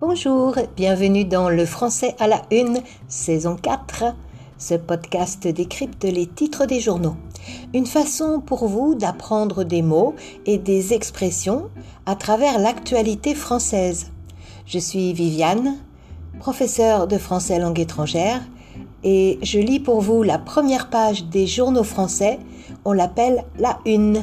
Bonjour, bienvenue dans Le français à la une, saison 4. Ce podcast décrypte les titres des journaux. Une façon pour vous d'apprendre des mots et des expressions à travers l'actualité française. Je suis Viviane, professeure de français langue étrangère, et je lis pour vous la première page des journaux français. On l'appelle la une.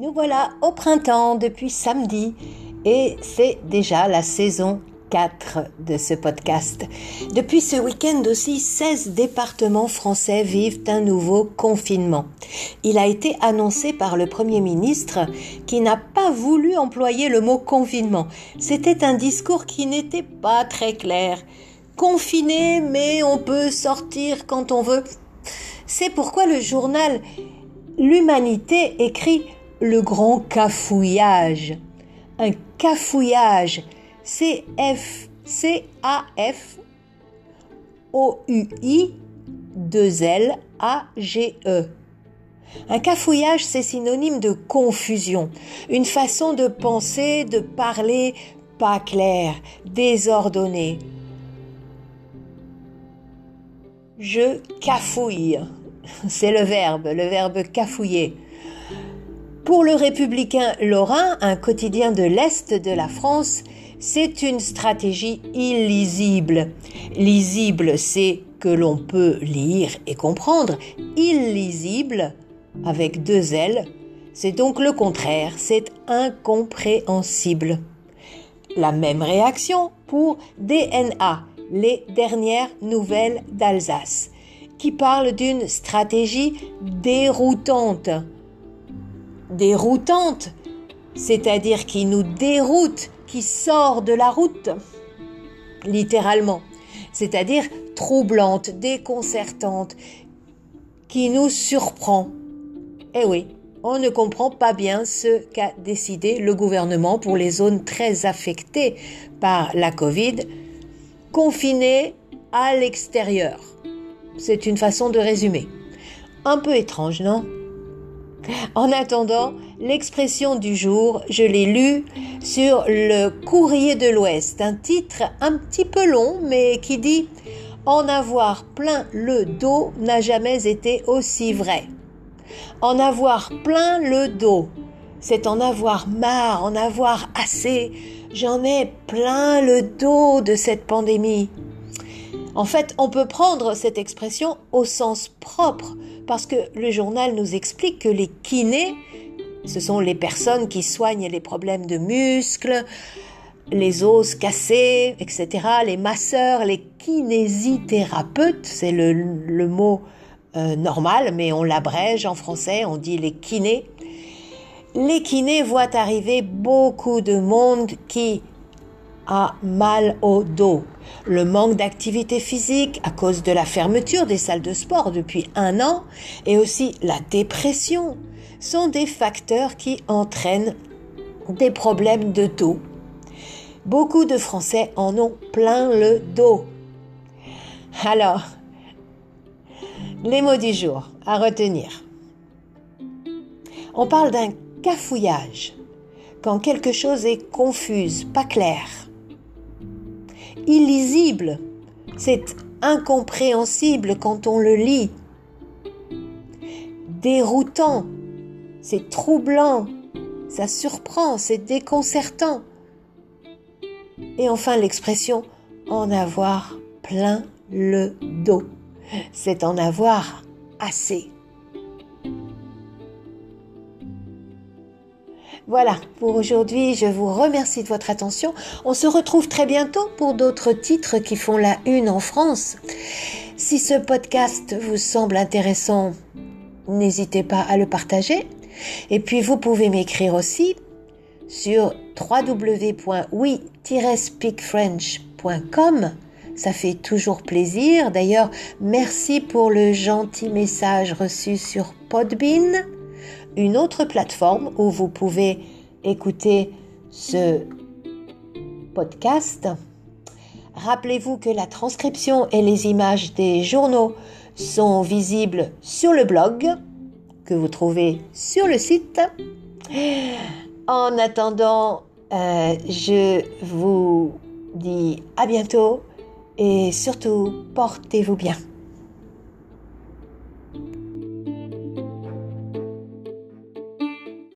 Nous voilà au printemps depuis samedi et c'est déjà la saison 4 de ce podcast. Depuis ce week-end aussi, 16 départements français vivent un nouveau confinement. Il a été annoncé par le Premier ministre qui n'a pas voulu employer le mot confinement. C'était un discours qui n'était pas très clair. Confiné, mais on peut sortir quand on veut. C'est pourquoi le journal L'Humanité écrit le grand cafouillage. Un cafouillage, C-F, C-A-F, O-U-I, 2 L, A-G-E. Un cafouillage, c'est synonyme de confusion, une façon de penser, de parler pas claire, désordonnée. Je cafouille. C'est le verbe, le verbe cafouiller. Pour le républicain Lorrain, un quotidien de l'Est de la France, c'est une stratégie illisible. Lisible, c'est que l'on peut lire et comprendre. Illisible, avec deux L, c'est donc le contraire, c'est incompréhensible. La même réaction pour DNA, les dernières nouvelles d'Alsace, qui parle d'une stratégie déroutante déroutante, c'est-à-dire qui nous déroute, qui sort de la route, littéralement, c'est-à-dire troublante, déconcertante, qui nous surprend. Eh oui, on ne comprend pas bien ce qu'a décidé le gouvernement pour les zones très affectées par la Covid, confinées à l'extérieur. C'est une façon de résumer. Un peu étrange, non? En attendant, l'expression du jour, je l'ai lue sur le Courrier de l'Ouest, un titre un petit peu long, mais qui dit En avoir plein le dos n'a jamais été aussi vrai. En avoir plein le dos, c'est en avoir marre, en avoir assez. J'en ai plein le dos de cette pandémie. En fait, on peut prendre cette expression au sens propre, parce que le journal nous explique que les kinés, ce sont les personnes qui soignent les problèmes de muscles, les os cassés, etc., les masseurs, les kinésithérapeutes, c'est le, mot euh, normal, mais on l'abrège en français, on dit les kinés. Les kinés voient arriver beaucoup de monde qui a mal au dos. Le manque d'activité physique à cause de la fermeture des salles de sport depuis un an et aussi la dépression sont des facteurs qui entraînent des problèmes de dos. Beaucoup de Français en ont plein le dos. Alors, les mots du jour à retenir. On parle d'un cafouillage quand quelque chose est confuse, pas clair illisible, c'est incompréhensible quand on le lit, déroutant, c'est troublant, ça surprend, c'est déconcertant. Et enfin l'expression en avoir plein le dos, c'est en avoir assez. Voilà, pour aujourd'hui, je vous remercie de votre attention. On se retrouve très bientôt pour d'autres titres qui font la une en France. Si ce podcast vous semble intéressant, n'hésitez pas à le partager. Et puis vous pouvez m'écrire aussi sur www.oui-speakfrench.com. Ça fait toujours plaisir. D'ailleurs, merci pour le gentil message reçu sur Podbean une autre plateforme où vous pouvez écouter ce podcast. Rappelez-vous que la transcription et les images des journaux sont visibles sur le blog que vous trouvez sur le site. En attendant, euh, je vous dis à bientôt et surtout portez-vous bien.